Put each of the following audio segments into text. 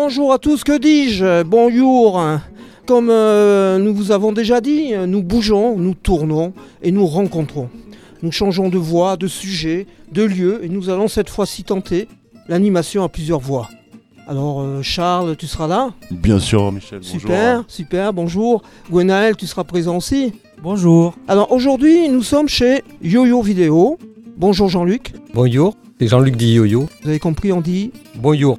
Bonjour à tous, que dis-je? Bonjour Comme euh, nous vous avons déjà dit, nous bougeons, nous tournons et nous rencontrons. Nous changeons de voix, de sujet, de lieu et nous allons cette fois-ci tenter l'animation à plusieurs voix. Alors euh, Charles, tu seras là? Bien sûr, Michel. bonjour. Super, super, bonjour. Gwenaël, tu seras présent aussi? Bonjour. Alors aujourd'hui, nous sommes chez YoYo Vidéo. Bonjour Jean-Luc. Bonjour. C'est Jean-Luc dit Yo-Yo. Vous avez compris, on dit? Bonjour.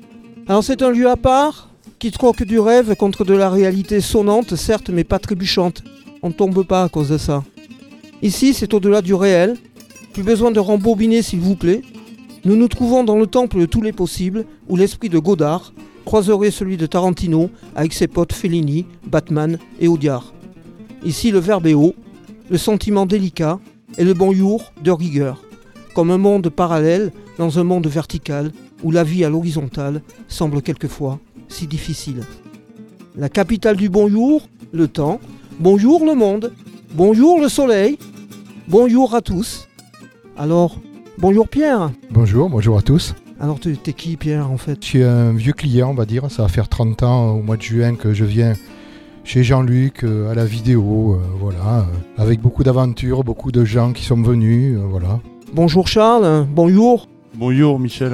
Alors c'est un lieu à part qui troque du rêve contre de la réalité sonnante, certes, mais pas trébuchante. On ne tombe pas à cause de ça. Ici, c'est au-delà du réel. Plus besoin de rembobiner, s'il vous plaît. Nous nous trouvons dans le temple de tous les possibles, où l'esprit de Godard croiserait celui de Tarantino avec ses potes Fellini, Batman et Audiard. Ici, le verbe est haut, le sentiment délicat et le bon jour de rigueur. Comme un monde parallèle dans un monde vertical, où la vie à l'horizontale semble quelquefois si difficile. La capitale du bonjour, le temps. Bonjour le monde. Bonjour le soleil. Bonjour à tous. Alors, bonjour Pierre. Bonjour, bonjour à tous. Alors, tu- t'es qui Pierre en fait? Je suis un vieux client, on va dire. Ça va faire 30 ans au mois de juin que je viens chez Jean-Luc euh, à la vidéo, euh, voilà, euh, avec beaucoup d'aventures, beaucoup de gens qui sont venus, euh, voilà. Bonjour Charles. Bonjour. Bonjour, Michel.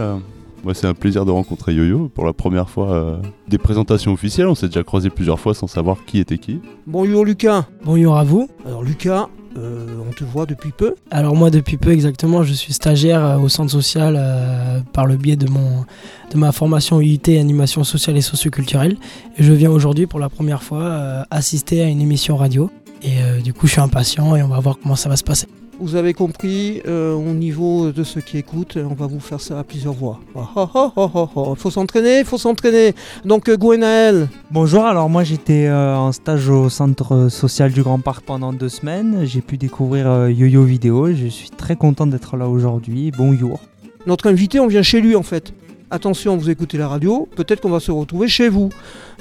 Moi, c'est un plaisir de rencontrer Yo-Yo pour la première fois euh, des présentations officielles. On s'est déjà croisé plusieurs fois sans savoir qui était qui. Bonjour Lucas. Bonjour à vous. Alors Lucas, euh, on te voit depuis peu. Alors moi depuis peu exactement, je suis stagiaire euh, au centre social euh, par le biais de, mon, de ma formation UIT animation sociale et socioculturelle. Et je viens aujourd'hui pour la première fois euh, assister à une émission radio. Et euh, du coup je suis impatient et on va voir comment ça va se passer. Vous avez compris, euh, au niveau de ceux qui écoutent, on va vous faire ça à plusieurs voix. Ah, ah, ah. Faut s'entraîner, faut s'entraîner. Donc euh, Gwenaël, Bonjour, alors moi j'étais euh, en stage au centre social du Grand Parc pendant deux semaines. J'ai pu découvrir euh, Yo-Yo Vidéo. Je suis très content d'être là aujourd'hui. Bonjour. notre invité, on vient chez lui en fait. Attention, vous écoutez la radio, peut-être qu'on va se retrouver chez vous.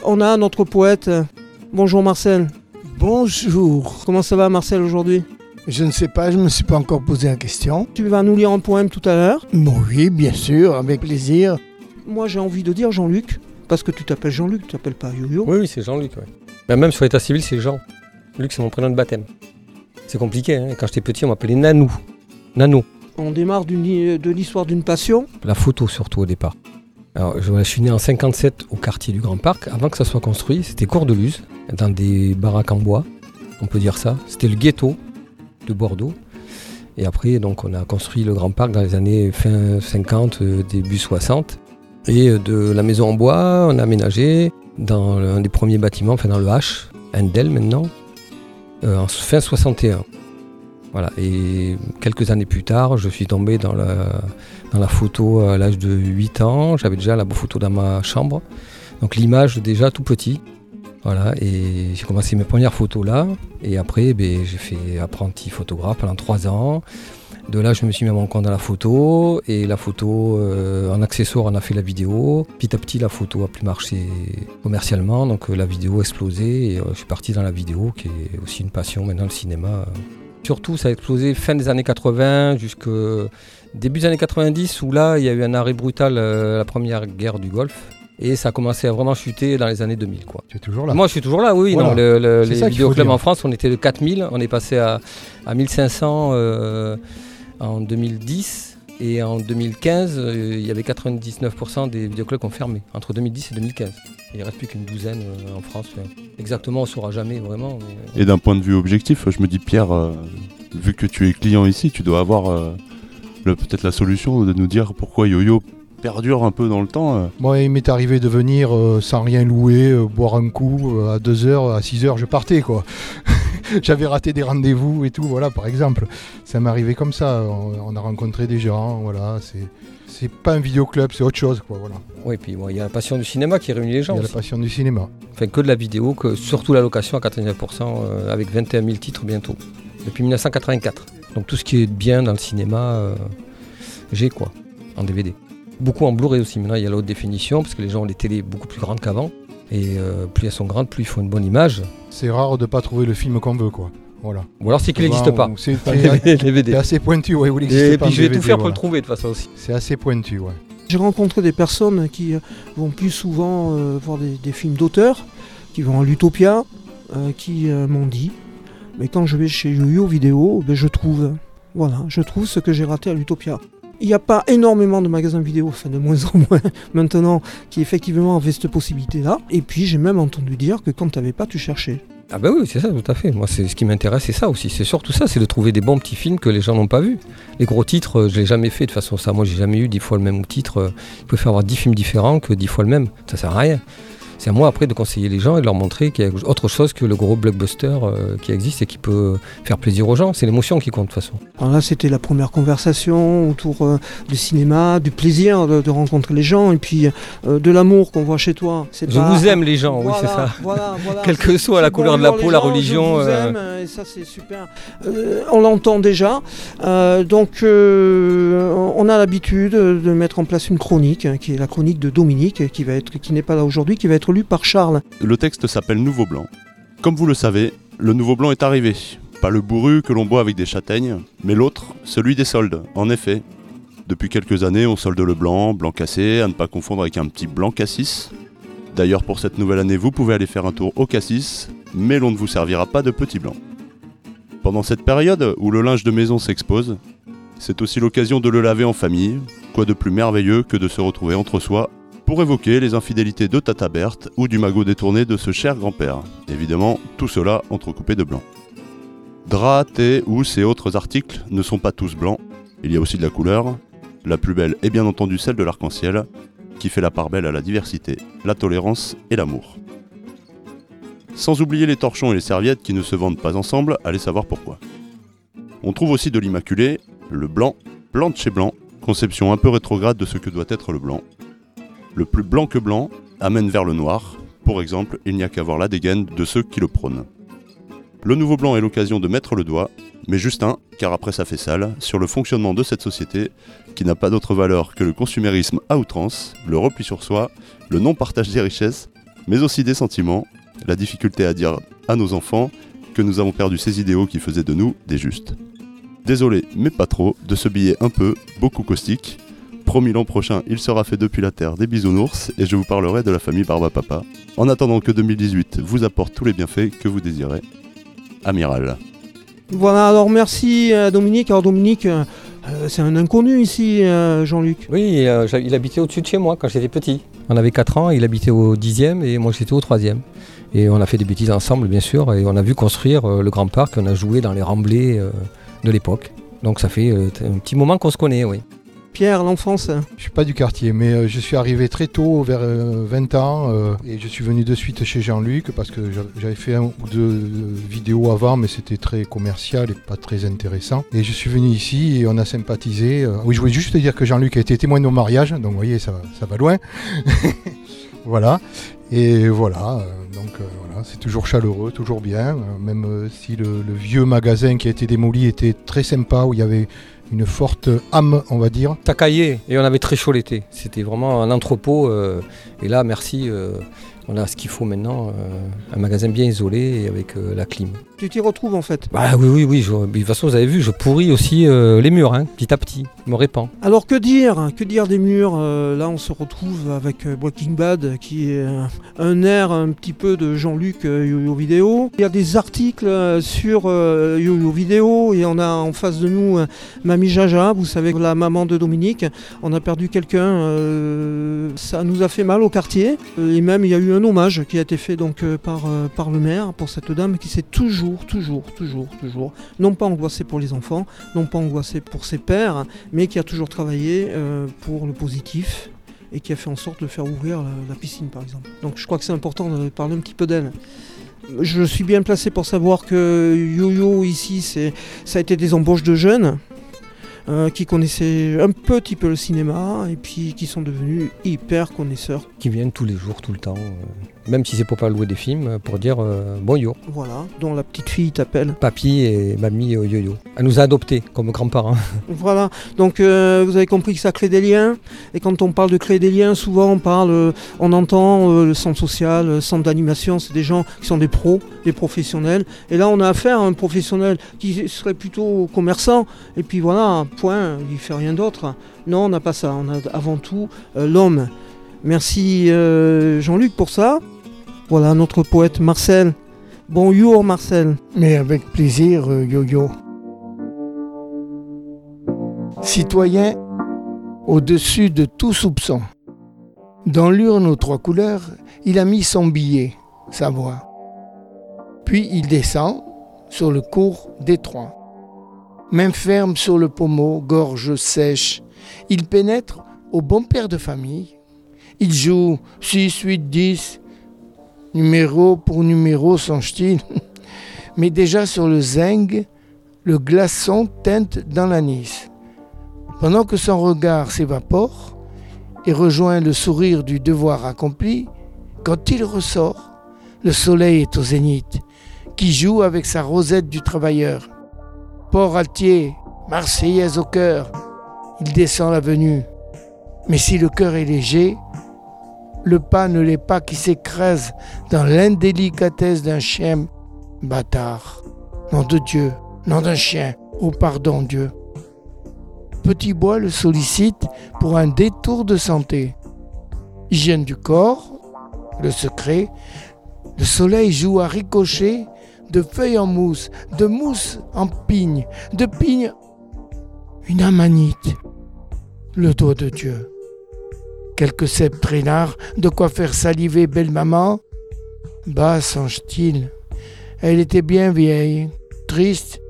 On a notre poète. Bonjour Marcel. Bonjour. Comment ça va Marcel aujourd'hui? Je ne sais pas, je ne me suis pas encore posé la question. Tu vas nous lire un poème tout à l'heure? Bon, oui, bien sûr, avec plaisir. Moi j'ai envie de dire Jean-Luc, parce que tu t'appelles Jean-Luc, tu t'appelles pas Yo-Yo. Oui, oui, c'est Jean-Luc. ouais. Mais même sur l'état civil, c'est Jean. Luc, c'est mon prénom de baptême. C'est compliqué. Hein. Quand j'étais petit, on m'appelait Nanou. Nanou. On démarre d'une- de l'histoire d'une passion? La photo, surtout au départ. Alors, je, je suis né en 57 au quartier du Grand Parc. Avant que ça soit construit, c'était Courdeluse, dans des baraques en bois. On peut dire ça. C'était le ghetto de Bordeaux. Et après, donc, on a construit le Grand Parc dans les années fin 50, euh, début 60. Et euh, de la maison en bois, on a aménagé dans un des premiers bâtiments, enfin dans le H, Endel maintenant, euh, en fin 61. Voilà, et quelques années plus tard, je suis tombé dans la, dans la photo à l'âge de 8 ans. J'avais déjà la photo dans ma chambre. Donc l'image déjà tout petit. Voilà, et j'ai commencé mes premières photos là. Et après, ben, j'ai fait apprenti photographe pendant 3 ans. De là, je me suis mis à mon compte dans la photo. Et la photo, euh, en accessoire, on a fait la vidéo. Petit à petit, la photo a plus marché commercialement. Donc euh, la vidéo a explosé. Et euh, je suis parti dans la vidéo, qui est aussi une passion maintenant, le cinéma. Surtout, ça a explosé fin des années 80 jusqu'au début des années 90 où là, il y a eu un arrêt brutal la première guerre du Golfe. Et ça a commencé à vraiment chuter dans les années 2000. Quoi. Tu es toujours là. Moi, je suis toujours là, oui. Voilà. non, le- le- C'est les vidéoclubs en France, on était de 4000. On est passé à, à 1500 euh, en 2010. Et en 2015, euh, il y avait 99% des vidéoclubs qui ont fermé, entre 2010 et 2015. Il ne reste plus qu'une douzaine euh, en France. Exactement, on ne saura jamais vraiment. mais, euh, Et d'un point de vue objectif, je me dis, Pierre, euh, vu que tu es client ici, tu dois avoir euh, peut-être la solution de nous dire pourquoi Yo-Yo perdure un peu dans le temps. euh. Moi, il m'est arrivé de venir euh, sans rien louer, euh, boire un coup, euh, à 2h, à 6h, je partais, quoi. J'avais raté des rendez-vous et tout, voilà, par exemple. Ça m'est arrivé comme ça. On, on a rencontré des gens, voilà. C'est, c'est pas un vidéoclub, c'est autre chose, quoi, voilà. Oui, puis bon, il y a la passion du cinéma qui réunit les gens. Il y a la passion du cinéma. Enfin, que de la vidéo, que surtout la location à 99% euh, avec 21 000 titres bientôt. Depuis 1984. Donc tout ce qui est bien dans le cinéma, euh, j'ai quoi, en DVD. Beaucoup en Blu-ray aussi. Maintenant, il y a la haute définition parce que les gens ont des télés beaucoup plus grandes qu'avant. Et euh, plus elles sont grandes, plus il faut une bonne image. C'est rare de pas trouver le film qu'on veut, quoi. Voilà. Ou alors c'est qu'il Souvent, n'existe pas. C'est Les assez pointu, ouais, ou il Et n'existe pas puis je vais DVD, tout faire pour le trouver de toute façon aussi. C'est assez pointu, ouais. J'ai rencontré des personnes qui euh, vont plus souvent euh, voir des, des films d'auteurs, qui vont à l'Utopia, euh, qui euh, m'ont dit Mais quand je vais chez YoYo Vidéo, ben, je trouve. Voilà, je trouve ce que j'ai raté à l'Utopia. Il n'y a pas énormément de magasins vidéo, enfin de moins en moins maintenant, qui effectivement avaient cette possibilité-là. Et puis j'ai même entendu dire que quand tu n'avais pas, tu cherchais. Ah bah oui, c'est ça, tout à fait. Moi, c'est ce qui m'intéresse, c'est ça aussi. C'est surtout ça, c'est de trouver des bons petits films que les gens n'ont pas vus. Les gros titres, euh, je l'ai jamais fait de façon. Ça, moi, j'ai jamais eu dix fois le même titre. Euh, Je préfère avoir dix films différents que dix fois le même. Ça sert à rien. C'est à moi après de conseiller les gens et de leur montrer qu'il y a autre chose que le gros blockbuster euh, qui existe et qui peut faire plaisir aux gens. C'est l'émotion qui compte de toute façon. Alors là, c'était la première conversation autour euh, du cinéma, du plaisir de, de rencontrer les gens et puis euh, de l'amour qu'on voit chez toi. C'est Je pas- vous aime les gens, oui, c'est ça. Voilà, voilà. Quelle que soit la couleur de la peau, la gens, religion, Je vous aime, et ça, c'est super. Euh, on l'entend déjà. Euh, donc, euh, on a l'habitude de mettre en place une chronique, hein, qui est la chronique de Dominique, qui, va être, qui n'est pas là aujourd'hui, qui va être lue par Charles. Le texte s'appelle Nouveau Blanc. Comme vous le savez, le Nouveau Blanc est arrivé. Pas le bourru que l'on boit avec des châtaignes, mais l'autre, celui des soldes. En effet, depuis quelques années, on solde le blanc, blanc cassé, à ne pas confondre avec un petit blanc cassis. D'ailleurs, pour cette nouvelle année, vous pouvez aller faire un tour au cassis, mais l'on ne vous servira pas de petit blanc. Pendant cette période où le linge de maison s'expose, c'est aussi l'occasion de le laver en famille. Quoi de plus merveilleux que de se retrouver entre soi pour évoquer les infidélités de Tata Berthe ou du magot détourné de ce cher grand-père. Évidemment, tout cela entrecoupé de blanc. Draps, thé, housses et autres articles ne sont pas tous blancs, il y a aussi de la couleur. La plus belle est bien entendu celle de l'arc-en-ciel, qui fait la part belle à la diversité, la tolérance et l'amour. Sans oublier les torchons et les serviettes qui ne se vendent pas ensemble, allez savoir pourquoi. On trouve aussi de l'immaculé, le blanc, blanc de chez blanc, conception un peu rétrograde de ce que doit être le blanc. Le plus blanc que blanc amène vers le noir. Pour exemple, il n'y a qu'à voir la dégaine de ceux qui le prônent. Le nouveau blanc est l'occasion de mettre le doigt, mais juste un, car après ça fait sale, sur le fonctionnement de cette société qui n'a pas d'autre valeur que le consumérisme à outrance, le repli sur soi, le non-partage des richesses, mais aussi des sentiments, la difficulté à dire à nos enfants que nous avons perdu ces idéaux qui faisaient de nous des justes. Désolé, mais pas trop, de ce billet un peu, beaucoup caustique, Promis l'an prochain, il sera fait depuis la Terre des bisounours et je vous parlerai de la famille Barbapapa. En attendant que 2018 vous apporte tous les bienfaits que vous désirez. Amiral. Voilà, alors merci à Dominique. Alors Dominique, euh, euh, c'est un inconnu ici, euh, Jean-Luc. Oui, euh, il habitait au-dessus de chez moi quand j'étais petit. On avait 4 ans, il habitait au 10e et moi j'étais au 3e. Et on a fait des bêtises ensemble, bien sûr, et on a vu construire euh, le grand parc, on a joué dans les remblais euh, de l'époque. Donc ça fait euh, un petit moment qu'on se connaît, oui. Pierre, l'enfance? Je suis pas du quartier, mais euh, je suis arrivé très tôt, vers euh, 20 ans, euh, et je suis venu de suite chez Jean-Luc parce que j'av- j'avais fait un ou deux vidéos avant, mais c'était très commercial et pas très intéressant. Et je suis venu ici et on a sympathisé. Oui, je voulais juste te dire que Jean-Luc a été témoin de mon mariage, donc vous voyez, ça, va- ça va loin. voilà. Et voilà, euh, donc euh, voilà, c'est toujours chaleureux, toujours bien, euh, même si le, vieux magasin qui a été démoli était très sympa, où il y avait une forte âme, on va dire. Tacaillé, et on avait très chaud l'été. C'était vraiment un entrepôt. et là, merci, on a ce qu'il faut maintenant, euh, un magasin bien isolé et avec euh, la clim. Tu t'y retrouves en fait? Bah oui, oui, oui. je- de toute façon, vous avez vu, je pourris aussi euh, les murs, hein, petit à petit. Je me répands. Alors que dire Que dire des murs Là, on se retrouve avec Breaking Bad, qui est un air un petit peu de Jean-Luc Yo-Yo Vidéo. Il y a des articles sur Yo-Yo Vidéo et on a en face de nous Mamie Jaja, vous savez, la maman de Dominique. On a perdu quelqu'un. ça nous a fait mal au quartier. Et même, il y a eu un hommage qui a été fait donc euh, par, euh, par le maire pour cette dame qui s'est toujours, toujours, toujours, toujours, non pas angoissée pour les enfants, non pas angoissée pour ses pères, mais qui a toujours travaillé euh, pour le positif et qui a fait en sorte de faire ouvrir la, piscine par exemple. Donc je crois que c'est important de parler un petit peu d'elle. Je suis bien placé pour savoir que Yo-Yo ici, c'est, ça a été des embauches de jeunes. Euh, qui connaissaient un petit peu le cinéma et puis qui sont devenus hyper connaisseurs. Qui viennent tous les jours, tout le temps, euh, même si c'est pour pas louer des films, euh, pour dire euh, bonjour. Voilà, dont la petite fille t'appelle. Papy et mamie yo-yo. Elle nous a adoptés comme grands-parents. Voilà, donc vous avez compris que ça crée des liens. Et quand on parle de créer des liens, souvent on parle, on entend le centre social, le centre d'animation, c'est des gens qui sont des pros, des professionnels. Et là on a affaire à un professionnel qui serait plutôt commerçant. Et puis voilà, point, il fait rien d'autre. Non, on n'a pas ça. On a avant tout euh, l'homme. Merci euh, Jean-Luc pour ça. Voilà notre poète Marcel. Bonjour Marcel. Mais avec plaisir, euh, Yo-Yo. Citoyen au-dessus de tout soupçon. Dans l'urne aux trois couleurs, il a mis son billet, sa voix. Puis il descend sur le cours d'étroit. Main ferme sur le pommeau, gorge sèche. Il pénètre au bon père de famille. Il joue 6, 8, 10. Numéro pour numéro, songe-t-il. Mais déjà sur le zinc, le glaçon teinte dans l'anis. Pendant que son regard s'évapore et rejoint le sourire du devoir accompli, quand il ressort, le soleil est au zénith, qui joue avec sa rosette du travailleur. Port altier, marseillaise au cœur, il descend l'avenue. Mais si le cœur est léger, le pas ne l'est pas qui s'écrase dans l'indélicatesse d'un chien bâtard. Nom de Dieu, nom d'un chien, oh pardon Dieu. Petit Bois le sollicite pour un détour de santé. Hygiène du corps, le secret, le soleil joue à ricocher de feuilles en mousse, de mousse en pigne, de pigne une amanite, le doigt de Dieu. Quelques cèpes traînards, de quoi faire saliver belle maman. Bah, songe-t-il, elle était bien vieille, triste,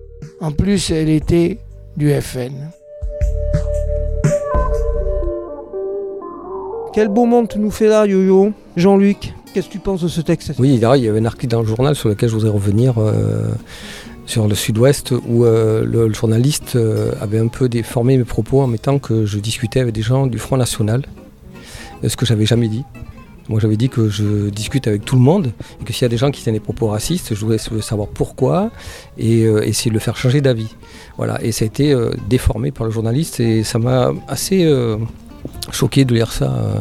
en plus elle était du FN. Quel beau monde tu nous fais là, Yo-Yo. Jean-Luc, qu'est-ce que tu penses de ce texte Oui, il y avait un article dans le journal sur lequel je voudrais revenir euh, sur le sud-ouest où euh, le, journaliste euh, avait un peu déformé mes propos en mettant que je discutais avec des gens du Front National, ce que j'avais jamais dit. Moi j'avais dit que je discute avec tout le monde et que s'il y a des gens qui tiennent des propos racistes, je voudrais savoir pourquoi et essayer de le faire changer d'avis. Voilà, et ça a été déformé par le journaliste et ça m'a assez choqué de lire ça euh,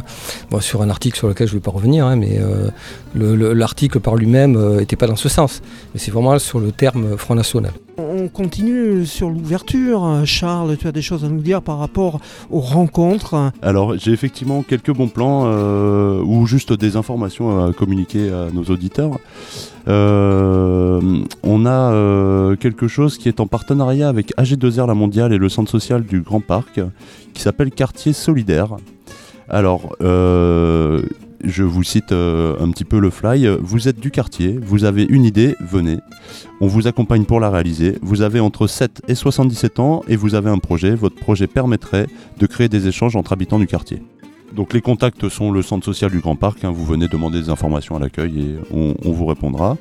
bon, sur un article sur lequel je ne vais pas revenir, hein, mais euh, le- le- l'article par lui-même n'était pas dans ce sens. Mais c'est vraiment sur le terme Front National. On continue sur l'ouverture. Charles, tu as des choses à nous dire par rapport aux rencontres. Alors, j'ai effectivement quelques bons plans euh, ou juste des informations à communiquer à nos auditeurs. Euh, on a euh, quelque chose qui est en partenariat avec AG2R La Mondiale et le centre social du Grand Parc qui s'appelle Quartier Solidaire. Alors, je vous cite euh, un petit peu le fly. Vous êtes du quartier, vous avez une idée, venez. On vous accompagne pour la réaliser. Vous avez entre 7 et 77 ans et vous avez un projet. Votre projet permettrait de créer des échanges entre habitants du quartier. Donc les contacts sont le centre social du Grand Parc. hein. Vous venez demander des informations à l'accueil et on, vous répondra.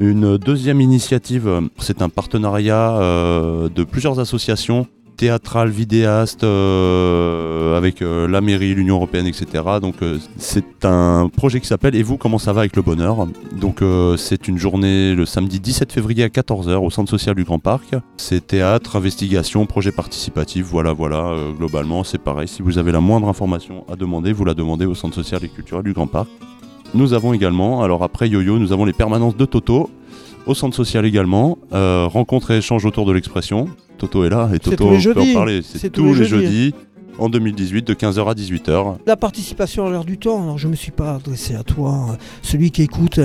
Une deuxième initiative, euh, c'est un partenariat euh, de plusieurs associations théâtrales, vidéastes, euh, avec euh, la mairie, l'Union Européenne, etc. Donc euh, c'est un projet qui s'appelle Et vous, comment ça va avec le bonheur? Donc c'est une journée le samedi 17 février à 14h au centre social du Grand Parc. C'est théâtre, investigation, projet participatif, voilà, voilà. globalement, c'est pareil. Si vous avez la moindre information à demander, vous la demandez au centre social et culturel du Grand Parc. Nous avons également, alors après Yo-Yo, nous avons les permanences de Toto, au centre social également, euh, rencontre et échange autour de l'expression. Toto est là et Toto peut en jeudis. parler. C'est tous tous les jeudis. jeudis en 2018 de 15h à 18h. La participation à l'heure du temps. Alors je me suis pas adressé à toi, euh, celui qui écoute.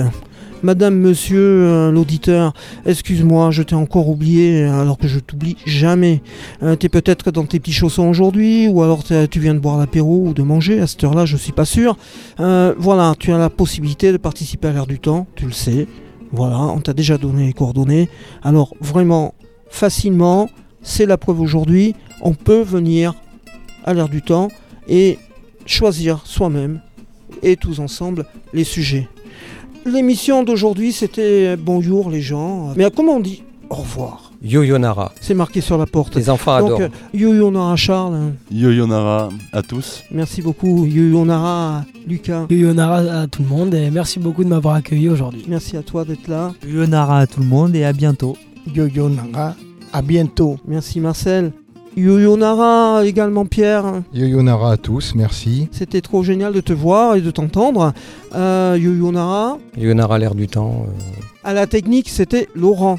Madame, monsieur, euh, l'auditeur, excuse-moi, je t'ai encore oublié alors que je t'oublie jamais. Euh, T'es peut-être dans tes petits chaussons aujourd'hui, ou alors tu viens de boire l'apéro ou de manger. À cette heure-là, je suis pas sûr. Euh, voilà, tu as la possibilité de participer à l'heure du temps, tu le sais. Voilà, on t'a déjà donné les coordonnées. Alors vraiment, facilement, c'est la preuve aujourd'hui, on peut venir à l'heure du temps et choisir soi-même et tous ensemble les sujets. L'émission d'aujourd'hui c'était bonjour les gens, mais comment on dit au revoir? Yo-Yo-Nara. C'est marqué sur la porte. Les enfants Donc, adorent. euh, Yo-Yo-Nara Charles, hein. Yo-Yonara à tous. merci beaucoup. Yo-Yo-Nara Lucas, Yoyonara à tout le monde et merci beaucoup de m'avoir accueilli aujourd'hui. merci à toi d'être là. Yonara à tout le monde et à bientôt. Yo-Yo Nara, à bientôt. Merci Marcel. Yo-Yo-Nara également Pierre. Yo-Yo-Nara à tous, merci. C'était trop génial de te voir et de t'entendre. Euh, Yo-Yo-Nara. Yo-Nara l'air du temps. euh, À la technique, c'était Laurent.